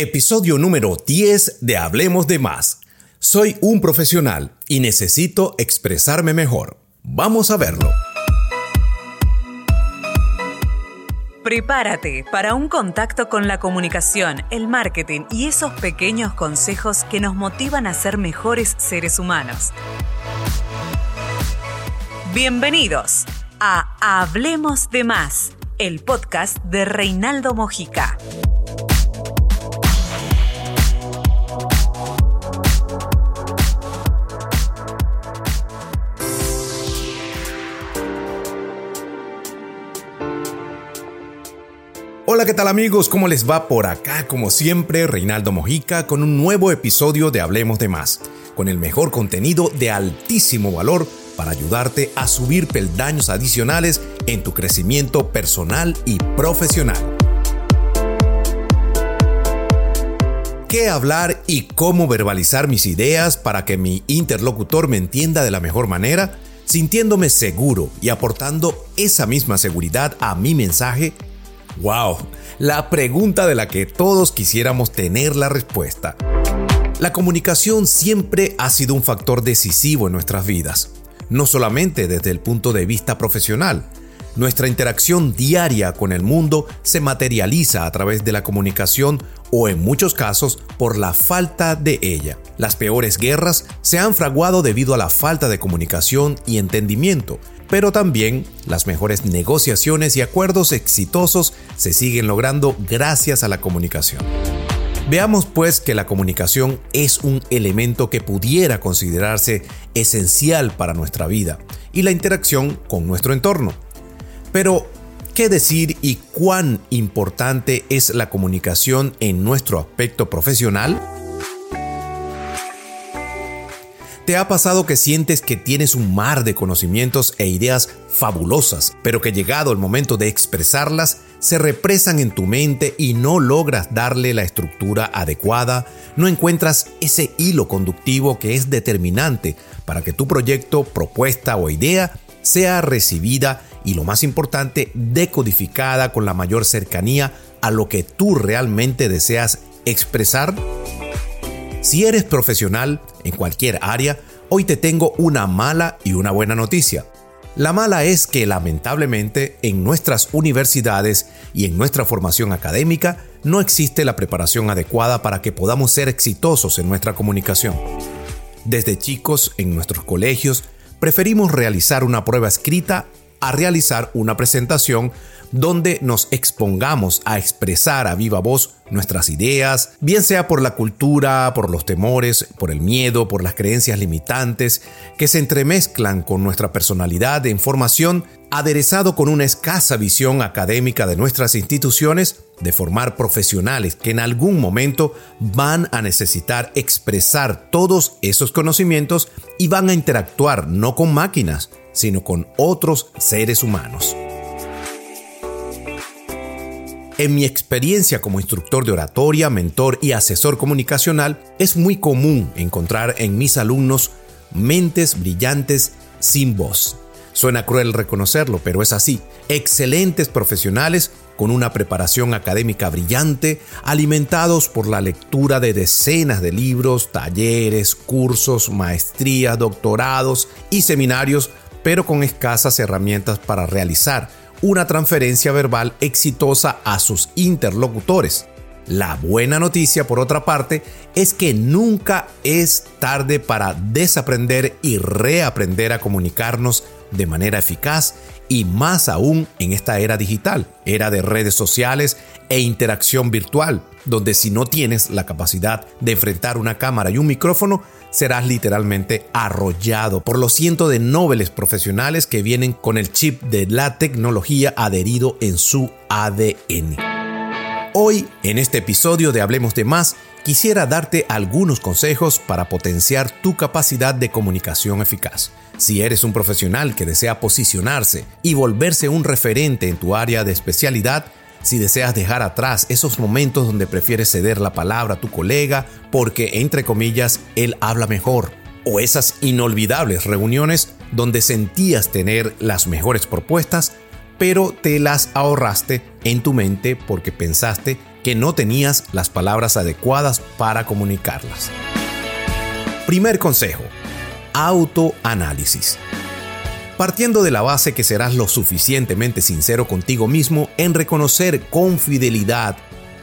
Episodio número 10 de Hablemos de Más. Soy un profesional y necesito expresarme mejor. Vamos a verlo. Prepárate para un contacto con la comunicación, el marketing y esos pequeños consejos que nos motivan a ser mejores seres humanos. Bienvenidos a Hablemos de Más, el podcast de Reinaldo Mojica. Hola, ¿qué tal amigos? ¿Cómo les va por acá? Como siempre, Reinaldo Mojica con un nuevo episodio de Hablemos de Más, con el mejor contenido de altísimo valor para ayudarte a subir peldaños adicionales en tu crecimiento personal y profesional. ¿Qué hablar y cómo verbalizar mis ideas para que mi interlocutor me entienda de la mejor manera? Sintiéndome seguro y aportando esa misma seguridad a mi mensaje ¡Wow! La pregunta de la que todos quisiéramos tener la respuesta. La comunicación siempre ha sido un factor decisivo en nuestras vidas, no solamente desde el punto de vista profesional. Nuestra interacción diaria con el mundo se materializa a través de la comunicación o en muchos casos por la falta de ella. Las peores guerras se han fraguado debido a la falta de comunicación y entendimiento, pero también las mejores negociaciones y acuerdos exitosos se siguen logrando gracias a la comunicación. Veamos pues que la comunicación es un elemento que pudiera considerarse esencial para nuestra vida y la interacción con nuestro entorno. Pero, ¿qué decir y cuán importante es la comunicación en nuestro aspecto profesional? ¿Te ha pasado que sientes que tienes un mar de conocimientos e ideas fabulosas, pero que llegado el momento de expresarlas, se represan en tu mente y no logras darle la estructura adecuada, no encuentras ese hilo conductivo que es determinante para que tu proyecto, propuesta o idea sea recibida y lo más importante, decodificada con la mayor cercanía a lo que tú realmente deseas expresar? Si eres profesional en cualquier área, hoy te tengo una mala y una buena noticia. La mala es que lamentablemente en nuestras universidades y en nuestra formación académica no existe la preparación adecuada para que podamos ser exitosos en nuestra comunicación. Desde chicos en nuestros colegios preferimos realizar una prueba escrita a realizar una presentación donde nos expongamos a expresar a viva voz nuestras ideas, bien sea por la cultura, por los temores, por el miedo, por las creencias limitantes, que se entremezclan con nuestra personalidad de información, aderezado con una escasa visión académica de nuestras instituciones, de formar profesionales que en algún momento van a necesitar expresar todos esos conocimientos y van a interactuar no con máquinas, sino con otros seres humanos. En mi experiencia como instructor de oratoria, mentor y asesor comunicacional, es muy común encontrar en mis alumnos mentes brillantes sin voz. Suena cruel reconocerlo, pero es así. Excelentes profesionales con una preparación académica brillante, alimentados por la lectura de decenas de libros, talleres, cursos, maestrías, doctorados y seminarios, pero con escasas herramientas para realizar una transferencia verbal exitosa a sus interlocutores. La buena noticia, por otra parte, es que nunca es tarde para desaprender y reaprender a comunicarnos de manera eficaz y más aún en esta era digital, era de redes sociales e interacción virtual, donde si no tienes la capacidad de enfrentar una cámara y un micrófono, serás literalmente arrollado por los cientos de nobles profesionales que vienen con el chip de la tecnología adherido en su ADN. Hoy, en este episodio de Hablemos de Más, quisiera darte algunos consejos para potenciar tu capacidad de comunicación eficaz. Si eres un profesional que desea posicionarse y volverse un referente en tu área de especialidad, si deseas dejar atrás esos momentos donde prefieres ceder la palabra a tu colega porque, entre comillas, él habla mejor, o esas inolvidables reuniones donde sentías tener las mejores propuestas, pero te las ahorraste en tu mente porque pensaste que no tenías las palabras adecuadas para comunicarlas. Primer consejo, autoanálisis. Partiendo de la base que serás lo suficientemente sincero contigo mismo en reconocer con fidelidad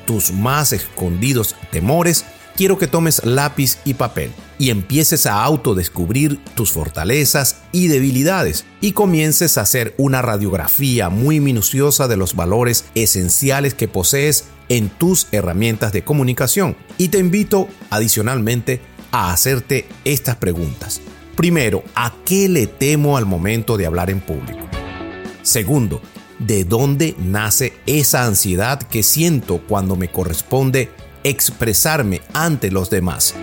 tus más escondidos temores, quiero que tomes lápiz y papel y empieces a autodescubrir tus fortalezas y debilidades y comiences a hacer una radiografía muy minuciosa de los valores esenciales que posees en tus herramientas de comunicación. Y te invito adicionalmente a hacerte estas preguntas. Primero, ¿a qué le temo al momento de hablar en público? Segundo, ¿de dónde nace esa ansiedad que siento cuando me corresponde expresarme ante los demás?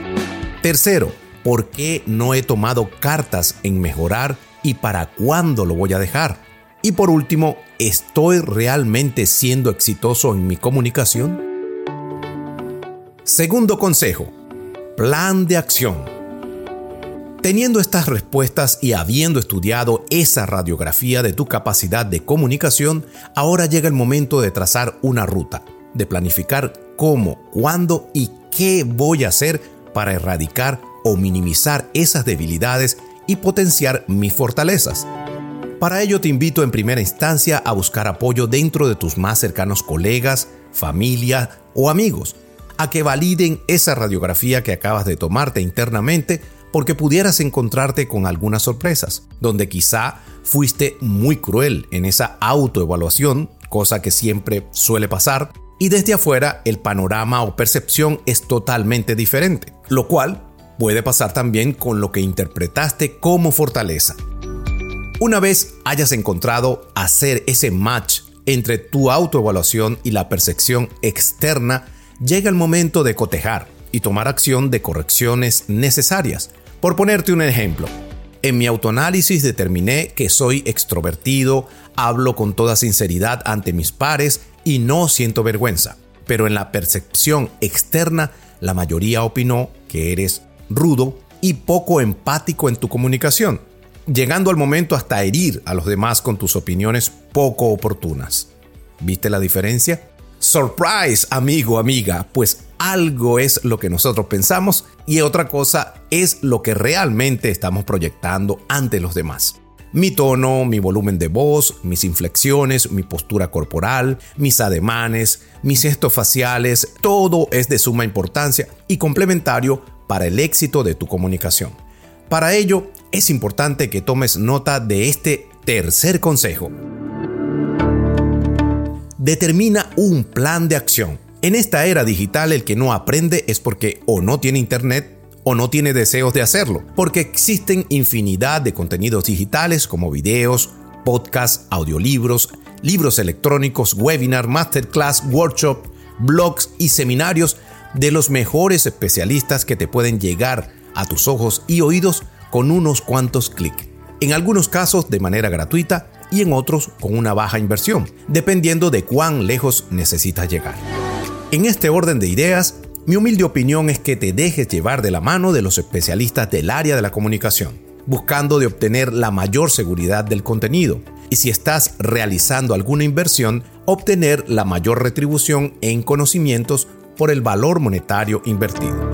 Tercero, ¿por qué no he tomado cartas en mejorar y para cuándo lo voy a dejar? Y por último, ¿estoy realmente siendo exitoso en mi comunicación? Segundo consejo, plan de acción. Teniendo estas respuestas y habiendo estudiado esa radiografía de tu capacidad de comunicación, ahora llega el momento de trazar una ruta, de planificar cómo, cuándo y qué voy a hacer para erradicar o minimizar esas debilidades y potenciar mis fortalezas. Para ello te invito en primera instancia a buscar apoyo dentro de tus más cercanos colegas, familia o amigos, a que validen esa radiografía que acabas de tomarte internamente porque pudieras encontrarte con algunas sorpresas, donde quizá fuiste muy cruel en esa autoevaluación, cosa que siempre suele pasar, y desde afuera el panorama o percepción es totalmente diferente, lo cual puede pasar también con lo que interpretaste como fortaleza. Una vez hayas encontrado hacer ese match entre tu autoevaluación y la percepción externa, llega el momento de cotejar y tomar acción de correcciones necesarias. Por ponerte un ejemplo, en mi autoanálisis determiné que soy extrovertido, hablo con toda sinceridad ante mis pares y no siento vergüenza. Pero en la percepción externa, la mayoría opinó que eres rudo y poco empático en tu comunicación, llegando al momento hasta herir a los demás con tus opiniones poco oportunas. ¿Viste la diferencia? Surprise, amigo, amiga, pues algo es lo que nosotros pensamos y otra cosa es lo que realmente estamos proyectando ante los demás. Mi tono, mi volumen de voz, mis inflexiones, mi postura corporal, mis ademanes, mis gestos faciales, todo es de suma importancia y complementario para el éxito de tu comunicación. Para ello, es importante que tomes nota de este tercer consejo. Determina un plan de acción en esta era digital el que no aprende es porque o no tiene internet o no tiene deseos de hacerlo, porque existen infinidad de contenidos digitales como videos, podcasts, audiolibros, libros electrónicos, webinar, masterclass, workshop, blogs y seminarios de los mejores especialistas que te pueden llegar a tus ojos y oídos con unos cuantos clics. En algunos casos de manera gratuita y en otros con una baja inversión, dependiendo de cuán lejos necesitas llegar. En este orden de ideas, mi humilde opinión es que te dejes llevar de la mano de los especialistas del área de la comunicación, buscando de obtener la mayor seguridad del contenido y si estás realizando alguna inversión, obtener la mayor retribución en conocimientos por el valor monetario invertido.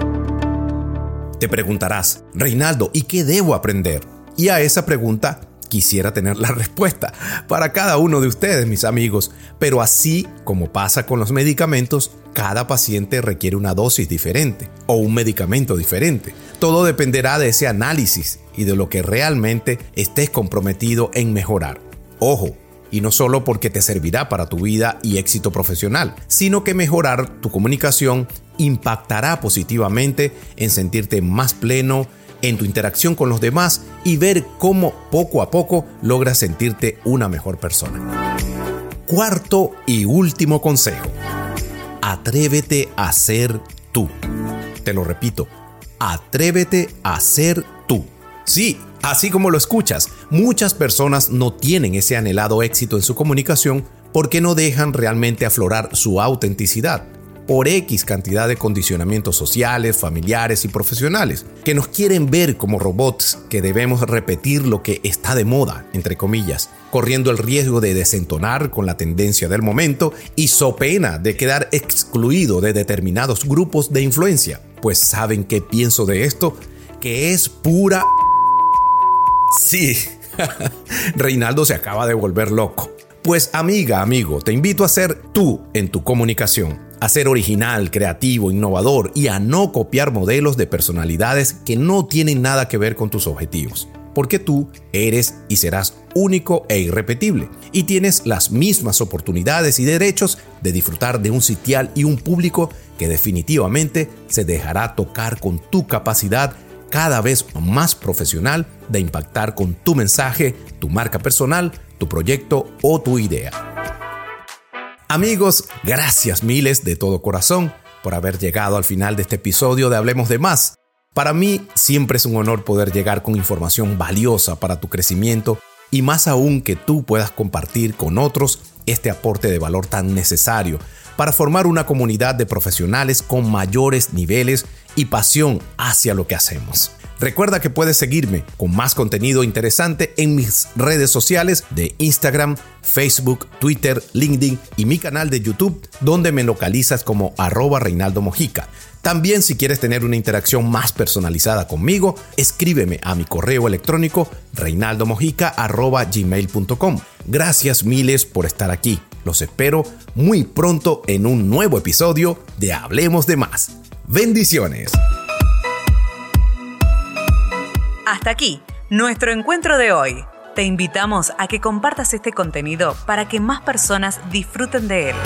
Te preguntarás, Reinaldo, ¿y qué debo aprender? Y a esa pregunta quisiera tener la respuesta para cada uno de ustedes, mis amigos, pero así como pasa con los medicamentos, cada paciente requiere una dosis diferente o un medicamento diferente. Todo dependerá de ese análisis y de lo que realmente estés comprometido en mejorar. Ojo, y no solo porque te servirá para tu vida y éxito profesional, sino que mejorar tu comunicación impactará positivamente en sentirte más pleno, en tu interacción con los demás y ver cómo poco a poco logras sentirte una mejor persona. Cuarto y último consejo. Atrévete a ser tú. Te lo repito, atrévete a ser tú. Sí, así como lo escuchas, muchas personas no tienen ese anhelado éxito en su comunicación porque no dejan realmente aflorar su autenticidad. Por X cantidad de condicionamientos sociales, familiares y profesionales, que nos quieren ver como robots que debemos repetir lo que está de moda, entre comillas, corriendo el riesgo de desentonar con la tendencia del momento y so pena de quedar excluido de determinados grupos de influencia. Pues ¿saben qué pienso de esto? Que es pura... Sí, Reinaldo se acaba de volver loco. Pues amiga, amigo, te invito a ser tú en tu comunicación, a ser original, creativo, innovador y a no copiar modelos de personalidades que no tienen nada que ver con tus objetivos. Porque tú eres y serás único e irrepetible y tienes las mismas oportunidades y derechos de disfrutar de un sitial y un público que definitivamente se dejará tocar con tu capacidad cada vez más profesional de impactar con tu mensaje, tu marca personal, tu proyecto o tu idea. Amigos, gracias miles de todo corazón por haber llegado al final de este episodio de Hablemos de Más. Para mí siempre es un honor poder llegar con información valiosa para tu crecimiento y más aún que tú puedas compartir con otros este aporte de valor tan necesario para formar una comunidad de profesionales con mayores niveles y pasión hacia lo que hacemos. Recuerda que puedes seguirme con más contenido interesante en mis redes sociales de Instagram, Facebook, Twitter, LinkedIn y mi canal de YouTube, donde me localizas como arroba Reinaldo Mojica. También si quieres tener una interacción más personalizada conmigo, escríbeme a mi correo electrónico reinaldomojica.gmail.com. Gracias miles por estar aquí. Los espero muy pronto en un nuevo episodio de Hablemos de Más. Bendiciones. Hasta aquí, nuestro encuentro de hoy. Te invitamos a que compartas este contenido para que más personas disfruten de él.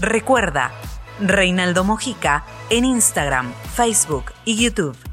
Recuerda, Reinaldo Mojica en Instagram, Facebook y YouTube.